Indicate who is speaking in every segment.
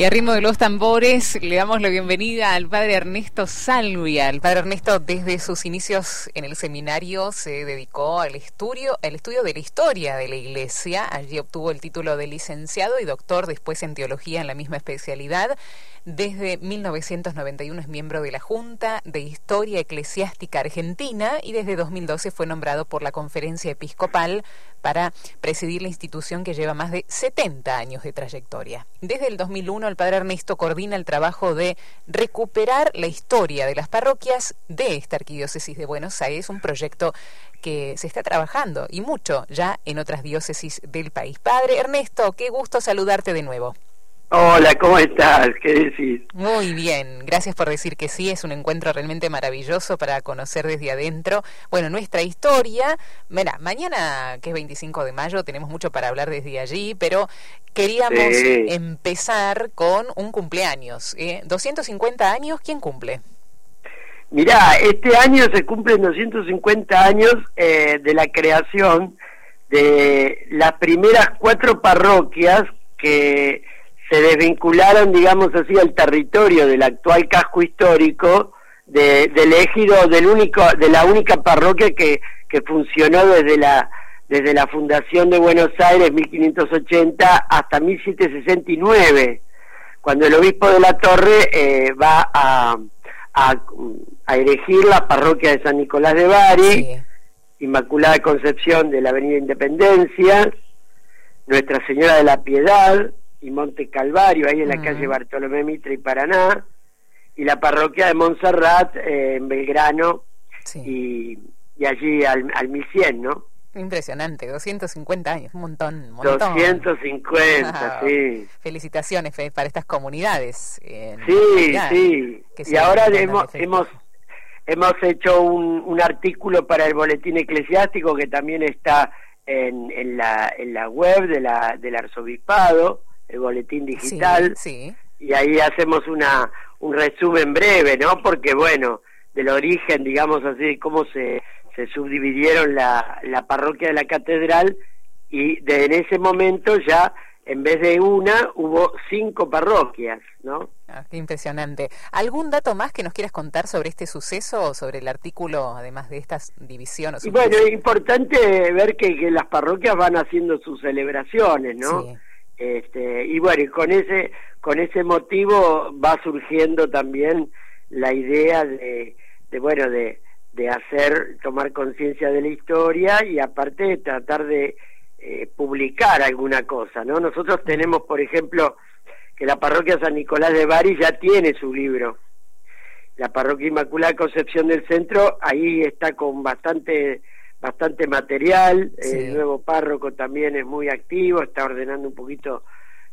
Speaker 1: Y a ritmo de los tambores le damos la bienvenida al padre Ernesto Salvia. El padre Ernesto desde sus inicios en el seminario se dedicó al estudio, al estudio de la historia de la iglesia. Allí obtuvo el título de licenciado y doctor después en teología en la misma especialidad. Desde 1991 es miembro de la Junta de Historia Eclesiástica Argentina y desde 2012 fue nombrado por la Conferencia Episcopal para presidir la institución que lleva más de 70 años de trayectoria. Desde el 2001 el padre Ernesto coordina el trabajo de recuperar la historia de las parroquias de esta arquidiócesis de Buenos Aires, un proyecto que se está trabajando y mucho ya en otras diócesis del país. Padre Ernesto, qué gusto saludarte de nuevo.
Speaker 2: Hola, ¿cómo estás? ¿Qué decís?
Speaker 1: Muy bien, gracias por decir que sí, es un encuentro realmente maravilloso para conocer desde adentro, bueno, nuestra historia. Mira, mañana, que es 25 de mayo, tenemos mucho para hablar desde allí, pero queríamos empezar con un cumpleaños. ¿eh? 250 años, ¿quién cumple?
Speaker 2: Mirá, este año se cumplen 250 años eh, de la creación de las primeras cuatro parroquias que se desvincularon, digamos así, al territorio del actual casco histórico de, del ejido del único, de la única parroquia que, que funcionó desde la desde la fundación de Buenos Aires 1580 hasta 1769, cuando el obispo de la Torre eh, va a, a, a, erigir la parroquia de San Nicolás de Bari, Inmaculada Concepción de la Avenida Independencia, Nuestra Señora de la Piedad, y Monte Calvario, ahí en la calle Bartolomé Mitre y Paraná, y la parroquia de Montserrat eh, en Belgrano y, y, allí al, al 1100, ¿no?
Speaker 1: Impresionante, 250 años, un montón, un montón.
Speaker 2: 250, sí.
Speaker 1: Felicitaciones para estas comunidades.
Speaker 2: sí, sí. Y ahora hemos, hemos, hemos hecho un, un artículo para el boletín eclesiástico que también está en, en, la, en la web de la, del arzobispado el boletín digital.
Speaker 1: Sí,
Speaker 2: Y ahí hacemos una, un resumen breve, ¿no? Porque, bueno, del origen, digamos así, cómo se, se subdividieron la, la parroquia de la catedral y de, en ese momento ya en vez de una hubo cinco parroquias, ¿no?
Speaker 1: Ah, qué impresionante. ¿Algún dato más que nos quieras contar sobre este suceso o sobre el artículo, además de estas divisiones?
Speaker 2: Y bueno, es importante ver que, que, las parroquias van haciendo sus celebraciones, ¿no? Sí. Este, y bueno, y con ese, con ese motivo va surgiendo también la idea de, de bueno, de, de hacer, tomar conciencia de la historia y aparte tratar de eh, publicar alguna cosa, ¿no? Nosotros tenemos, por ejemplo, que la parroquia San Nicolás de Bari ya tiene su libro. La parroquia Inmaculada Concepción del Centro, ahí está con bastante bastante material, sí. el nuevo párroco también es muy activo, está ordenando un poquito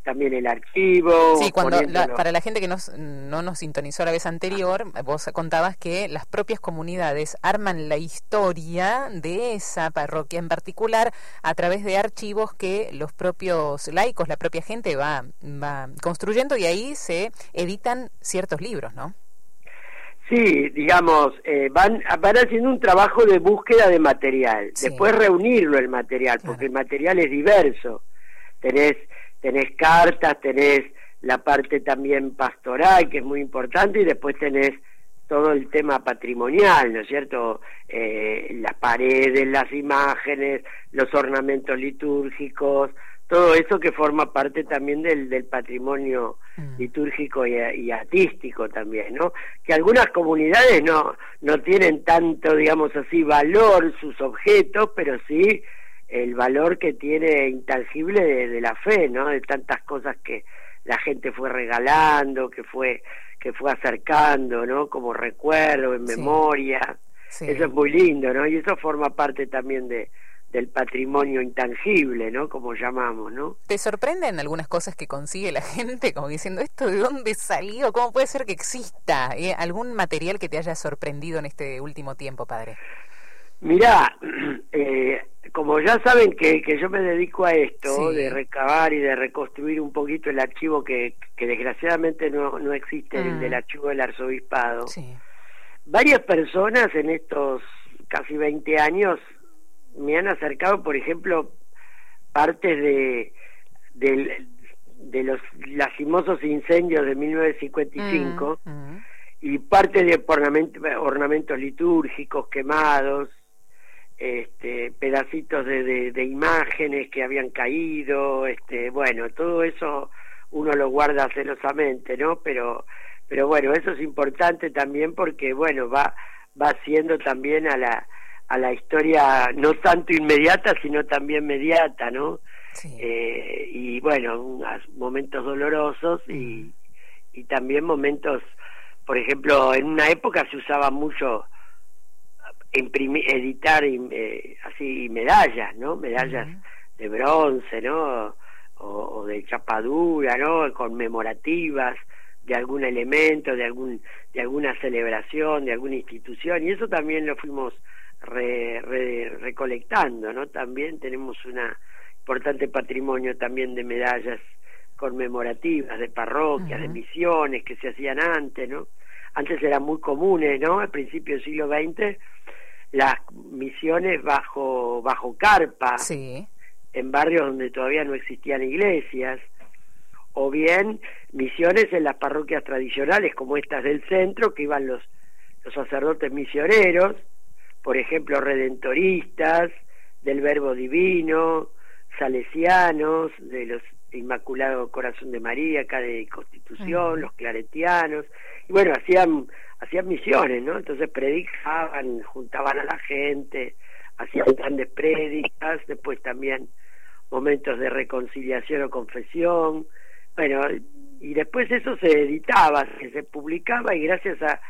Speaker 2: también el archivo.
Speaker 1: Sí, cuando la, para la gente que nos, no nos sintonizó la vez anterior, vos contabas que las propias comunidades arman la historia de esa parroquia en particular a través de archivos que los propios laicos, la propia gente va, va construyendo y ahí se editan ciertos libros, ¿no?
Speaker 2: Sí, digamos, eh, van, van haciendo un trabajo de búsqueda de material, sí. después reunirlo el material, porque claro. el material es diverso. Tenés, tenés cartas, tenés la parte también pastoral, que es muy importante, y después tenés todo el tema patrimonial, ¿no es cierto? Eh, las paredes, las imágenes, los ornamentos litúrgicos, todo eso que forma parte también del, del patrimonio mm. litúrgico y, y, artístico también, ¿no? Que algunas comunidades no, no tienen tanto, digamos así, valor sus objetos, pero sí el valor que tiene intangible de, de la fe, ¿no? De tantas cosas que la gente fue regalando, que fue que fue acercando, ¿no? Como recuerdo, en sí. memoria. Sí. Eso es muy lindo, ¿no? Y eso forma parte también de, del patrimonio intangible, ¿no? Como llamamos, ¿no?
Speaker 1: ¿Te sorprenden algunas cosas que consigue la gente, como diciendo, ¿esto de dónde salió? ¿Cómo puede ser que exista? ¿Eh? ¿Algún material que te haya sorprendido en este último tiempo, padre?
Speaker 2: Mirá, eh, como ya saben que, que yo me dedico a esto, sí. de recabar y de reconstruir un poquito el archivo que, que desgraciadamente no, no existe, mm. el del archivo del arzobispado, sí. varias personas en estos casi 20 años me han acercado, por ejemplo, partes de, de, de los lastimosos incendios de 1955 mm, y parte de ornamentos litúrgicos quemados, este, pedacitos de, de, imágenes que habían caído, este, bueno, todo eso uno lo guarda celosamente, ¿no? Pero, pero bueno, eso es importante también porque, bueno, va, va siendo también a la, a la historia no tanto inmediata, sino también mediata, ¿no? Eh, y bueno, momentos dolorosos y, y también momentos, por ejemplo, en una época se usaba mucho imprimir, editar eh, así medallas, ¿no? Medallas de bronce, ¿no? O, de chapadura, ¿no? Conmemorativas de algún elemento, de algún de alguna celebración, de alguna institución y eso también lo fuimos recolectando, ¿no? También tenemos una importante patrimonio también de medallas conmemorativas de parroquias, de misiones que se hacían antes, ¿no? Antes eran muy comunes, ¿no? Al principio del siglo XX las misiones bajo bajo carpa en barrios donde todavía no existían iglesias o bien misiones en las parroquias tradicionales como estas del centro que iban los los sacerdotes misioneros por ejemplo redentoristas del verbo divino salesianos de los Inmaculado Corazón de María acá de Constitución los claretianos. Y bueno hacían hacían misiones, ¿no? Entonces predicaban, juntaban a la gente, hacían grandes prédicas, después también momentos de reconciliación o confesión, bueno, y después eso se editaba, se, publicaba y gracias a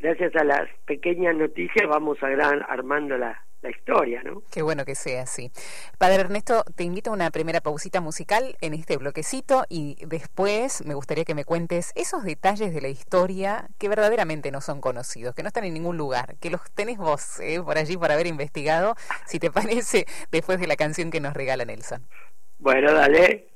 Speaker 2: gracias a las pequeñas noticias vamos a gran, armando la, la historia, ¿no?
Speaker 1: Qué bueno que sea así. Padre Ernesto, te invito a una primera pausita musical en este bloquecito y después me gustaría que me cuentes esos detalles de la historia que verdaderamente no son conocidos, que no están en ningún lugar, que los tenés vos ¿eh? por allí por haber investigado, si te parece, después de la canción que nos regala Nelson.
Speaker 2: Bueno, dale.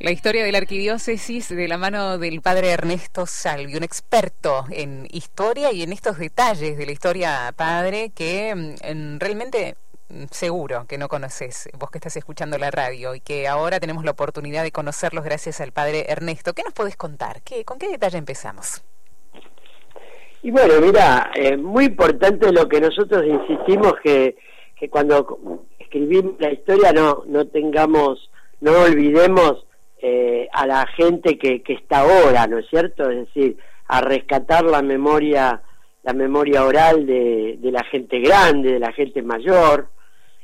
Speaker 1: La historia de la arquidiócesis de la mano del padre Ernesto Salvi, un experto en historia y en estos detalles de la historia padre que mm, realmente mm, seguro que no conoces, vos que estás escuchando la radio y que ahora tenemos la oportunidad de conocerlos gracias al padre Ernesto. ¿Qué nos podés contar? ¿Qué, ¿Con qué detalle empezamos?
Speaker 2: Y bueno, mira, eh, muy importante lo que nosotros insistimos que, que cuando escribimos la historia no, no tengamos, no olvidemos eh, a la gente que, que está ahora, ¿no es cierto? Es decir, a rescatar la memoria, la memoria oral de, de la gente grande, de la gente mayor,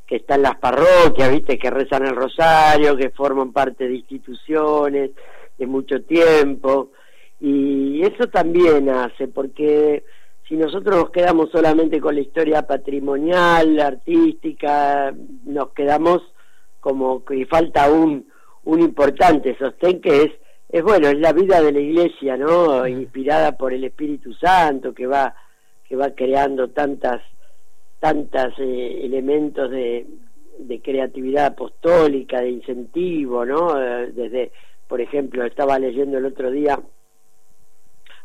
Speaker 2: que está en las parroquias, viste, que rezan el rosario, que forman parte de instituciones de mucho tiempo, y eso también hace, porque si nosotros nos quedamos solamente con la historia patrimonial, artística, nos quedamos como que falta un, un importante sostén que es, es bueno, es la vida de la iglesia, ¿no? Inspirada por el Espíritu Santo que va, que va creando tantas, tantas eh, elementos de, de creatividad apostólica, de incentivo, ¿no? Eh, desde, por ejemplo, estaba leyendo el otro día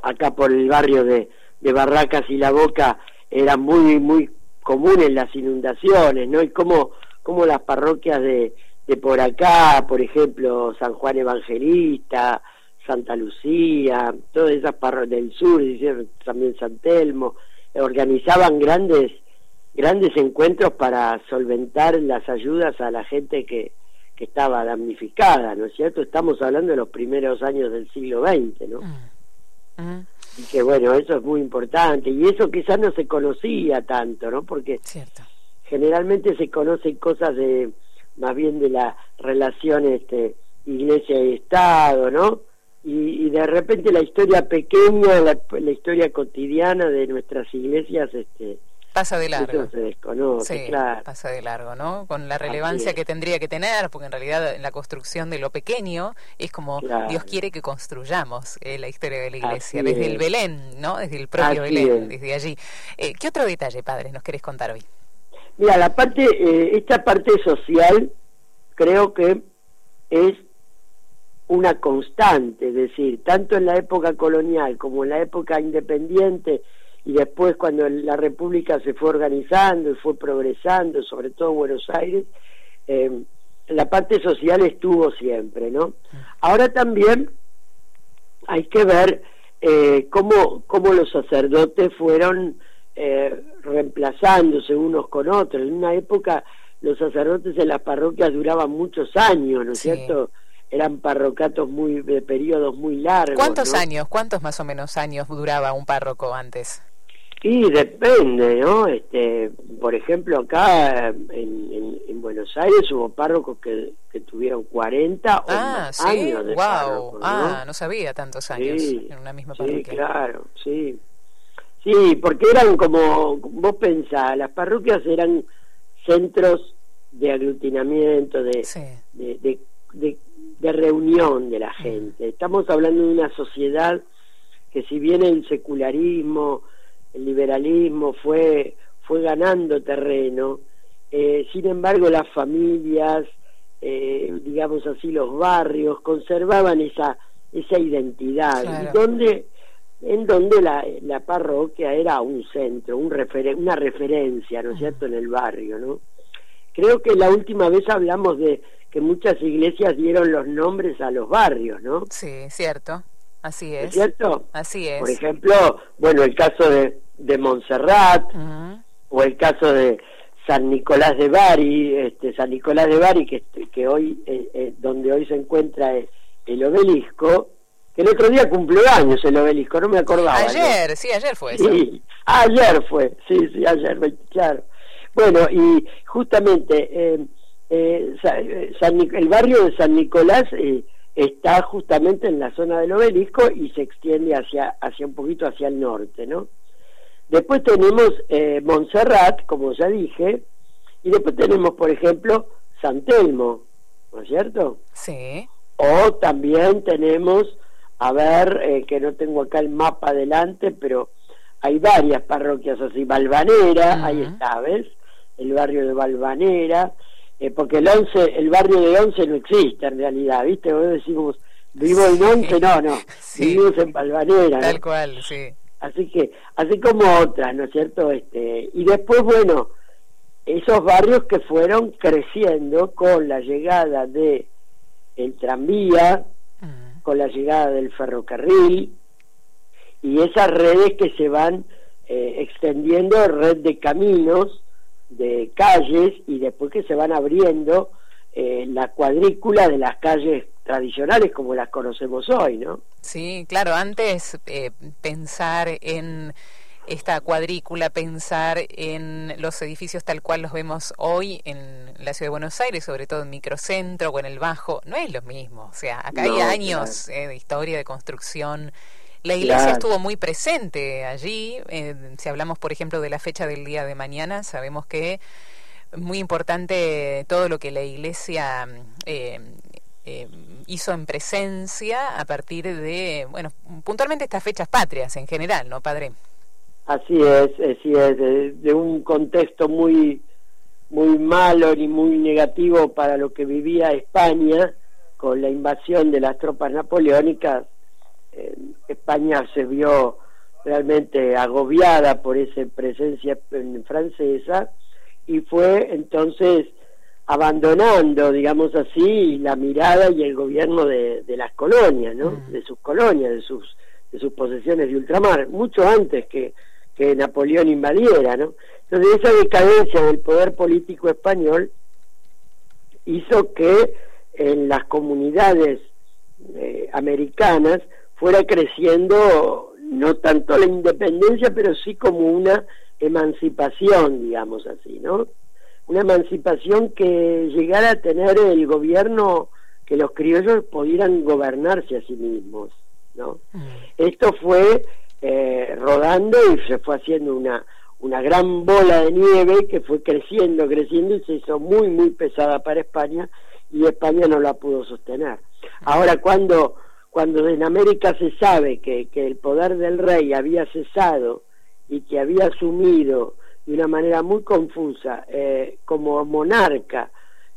Speaker 2: acá por el barrio de, de Barracas y La Boca era muy, muy comunes las inundaciones, ¿no? Y cómo, cómo las parroquias de, de por acá, por ejemplo, San Juan Evangelista, Santa Lucía, todas esas parroquias del sur, también San Telmo, organizaban grandes grandes encuentros para solventar las ayudas a la gente que, que estaba damnificada, ¿no es cierto? Estamos hablando de los primeros años del siglo XX, ¿no? Mm. Mm y que bueno, eso es muy importante y eso quizás no se conocía tanto, ¿no? Porque generalmente se conocen cosas de más bien de la relación este, iglesia y Estado, ¿no? Y, de repente la historia pequeña, la, la historia cotidiana de nuestras iglesias, este,
Speaker 1: pasa de largo.
Speaker 2: se desconoce, claro.
Speaker 1: pasa de largo, ¿no? Con la relevancia que tendría que tener, porque en realidad en la construcción de lo pequeño es como Dios quiere que construyamos eh, la historia de la iglesia, desde el Belén, ¿no? Desde el propio Belén, desde allí. Eh, ¿Qué otro detalle, padre, nos querés contar hoy?
Speaker 2: Mira, la parte, eh, esta parte social creo que es una constante, es decir, tanto en la época colonial como en la época independiente, y después cuando la República se fue organizando y fue progresando, sobre todo en Buenos Aires, eh, la parte social estuvo siempre, ¿no? Ahora también hay que ver eh, cómo, cómo los sacerdotes fueron eh, reemplazándose unos con otros. En una época los sacerdotes en las parroquias duraban muchos años, ¿no es cierto? Eran parrocatos muy de periodos muy largos.
Speaker 1: ¿Cuántos años, cuántos más o menos años duraba un párroco antes?
Speaker 2: Y depende, ¿no? Este, por ejemplo, acá en, en, Buenos Aires hubo párrocos que, que tuvieron 40 o ah, más años de wow. ¿no?
Speaker 1: Ah, no sabía tantos años en una misma parroquia.
Speaker 2: Sí, claro, sí. Sí, porque eran como, vos pensás, las parroquias eran centros de aglutinamiento, de, de, de, de, reunión de la mm. gente. Estamos hablando de una sociedad que si bien el secularismo, el liberalismo fue, fue ganando terreno, eh, sin embargo las familias, eh, digamos así, los barrios, conservaban esa, esa identidad, donde, en donde la, la parroquia era un centro, un una referencia, ¿no es cierto?, en el barrio, ¿no? Creo que la última vez hablamos de que muchas iglesias dieron los nombres a los barrios, ¿no?
Speaker 1: Sí, cierto. Así es.
Speaker 2: cierto?
Speaker 1: Así es.
Speaker 2: Por ejemplo, bueno, el caso de, de Montserrat o el caso de San Nicolás de Bari, este, San Nicolás de Bari, que, que hoy, eh, eh, donde hoy se encuentra el, obelisco, el otro día cumplió años el obelisco, no me acordaba.
Speaker 1: Ayer, sí, ayer fue eso.
Speaker 2: Sí, ayer fue, sí, sí, ayer, claro. Bueno, y justamente eh, eh el barrio de San Nicolás está justamente en la zona del obelisco y se extiende hacia, hacia un poquito hacia el norte, ¿no? Después tenemos eh, Montserrat, como ya dije, y después tenemos, por ejemplo, San Telmo, ¿no es cierto?
Speaker 1: Sí.
Speaker 2: O también tenemos, a ver, eh, que no tengo acá el mapa adelante, pero hay varias parroquias así, Valvanera, ahí está, ¿ves? El barrio de Valvanera, eh, porque el once, el barrio de Once no existe en realidad, ¿viste? Vos decimos, vivo en Once, no, no, vivimos en Valvanera.
Speaker 1: Tal cual, sí.
Speaker 2: Así que, así como otras, ¿no es cierto? Este, y después, bueno, esos barrios que fueron creciendo con la llegada de el tranvía. Con la llegada del ferrocarril, y esas redes que se van eh, extendiendo, red de caminos, de calles y después que se van abriendo eh, la cuadrícula de las calles tradicionales como las conocemos hoy, ¿no?
Speaker 1: Sí, claro, antes eh, pensar en esta cuadrícula, pensar en los edificios tal cual los vemos hoy en la ciudad de Buenos Aires, sobre todo en microcentro o en el Bajo, no es lo mismo. O sea, acá hay años eh, de historia de construcción. La iglesia estuvo muy presente allí. Eh, si hablamos, por ejemplo, de la fecha del día de mañana, sabemos que muy importante todo lo que la iglesia eh, hizo en presencia a partir de, bueno, puntualmente estas fechas patrias en general, ¿no, padre?
Speaker 2: Así es, así es, de, un contexto muy, muy malo ni muy negativo para lo que vivía España con la invasión de las tropas napoleónicas. Eh, España se vio realmente agobiada por esa presencia francesa y fue entonces abandonando, digamos así, la mirada y el gobierno de, las colonias, ¿no? De sus colonias, de sus, de sus posesiones de ultramar, mucho antes que que Napoleón invadiera, ¿no? Entonces esa decadencia del poder político español hizo que en las comunidades eh, americanas fuera creciendo no tanto la independencia, pero sí como una emancipación, digamos así, ¿no? Una emancipación que llegara a tener el gobierno que los criollos pudieran gobernarse a sí mismos, ¿no? Mm. Esto fue eh, rodando y se fue haciendo una, una gran bola de nieve que fue creciendo, creciendo y se hizo muy, muy pesada para España y España no la pudo sostener. Ahora, cuando, cuando en América se sabe que, que el poder del rey había cesado y que había asumido de una manera muy confusa eh, como monarca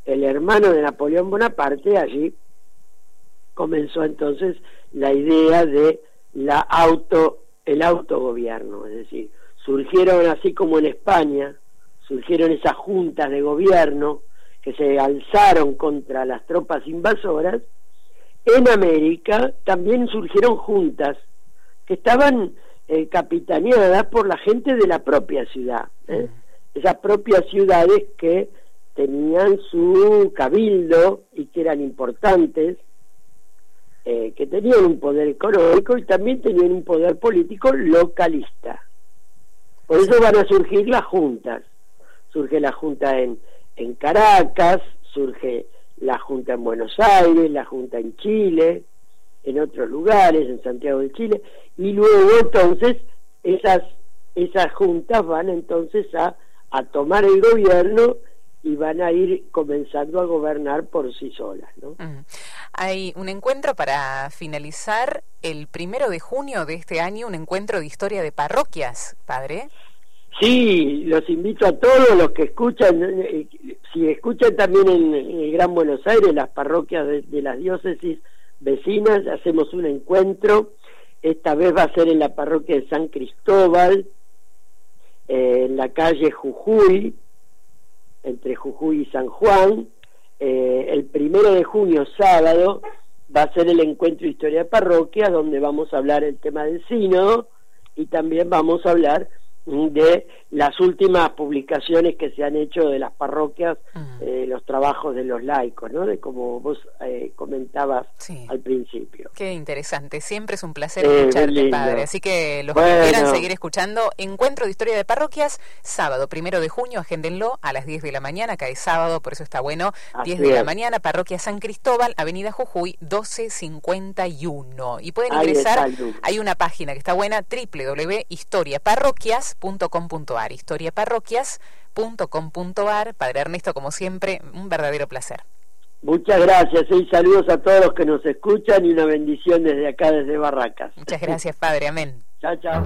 Speaker 2: el hermano de Napoleón Bonaparte, allí comenzó entonces la idea de la auto el autogobierno, es decir, surgieron así como en España, surgieron esas juntas de gobierno que se alzaron contra las tropas invasoras, en América también surgieron juntas que estaban eh, capitaneadas por la gente de la propia ciudad, ¿eh? esas propias ciudades que tenían su cabildo y que eran importantes, eh, que tenían un poder económico y también tenían un poder político localista. Por eso van a surgir las juntas. Surge la junta en, en Caracas, surge la junta en Buenos Aires, la junta en Chile, en otros lugares, en Santiago de Chile, y luego entonces esas, esas juntas van entonces a, a tomar el gobierno y van a ir comenzando a gobernar por sí solas. ¿no?
Speaker 1: Hay un encuentro para finalizar el primero de junio de este año, un encuentro de historia de parroquias, padre.
Speaker 2: Sí, los invito a todos los que escuchan, eh, si escuchan también en, el Gran Buenos Aires, las parroquias de, las diócesis vecinas, hacemos un encuentro, esta vez va a ser en la parroquia de San Cristóbal, eh, en la calle Jujuy, entre Jujuy y San Juan, eh, el primero de junio, sábado, va a ser el encuentro de historia de parroquia, donde vamos a hablar el tema del sínodo y también vamos a hablar de las últimas publicaciones que se han hecho de las parroquias, eh, los trabajos de los laicos, ¿no? De como vos eh, comentabas al principio.
Speaker 1: Qué interesante, siempre es un placer escucharte, padre. Así que los que quieran seguir escuchando, Encuentro de Historia de Parroquias, sábado, primero de junio, agéndenlo a las 10 de la mañana, acá es sábado, por eso está bueno, 10 de la mañana, Parroquia San Cristóbal, Avenida Jujuy, 1251. Y pueden ingresar, hay una página que está buena, www.historiaparroquias historiaparroquias.com.ar, historiaparroquias.com.ar. Padre Ernesto, como siempre, un verdadero placer.
Speaker 2: Muchas gracias y saludos a todos los que nos escuchan y una bendición desde acá, desde Barracas.
Speaker 1: Muchas gracias, Padre. Amén.
Speaker 2: chao, chao.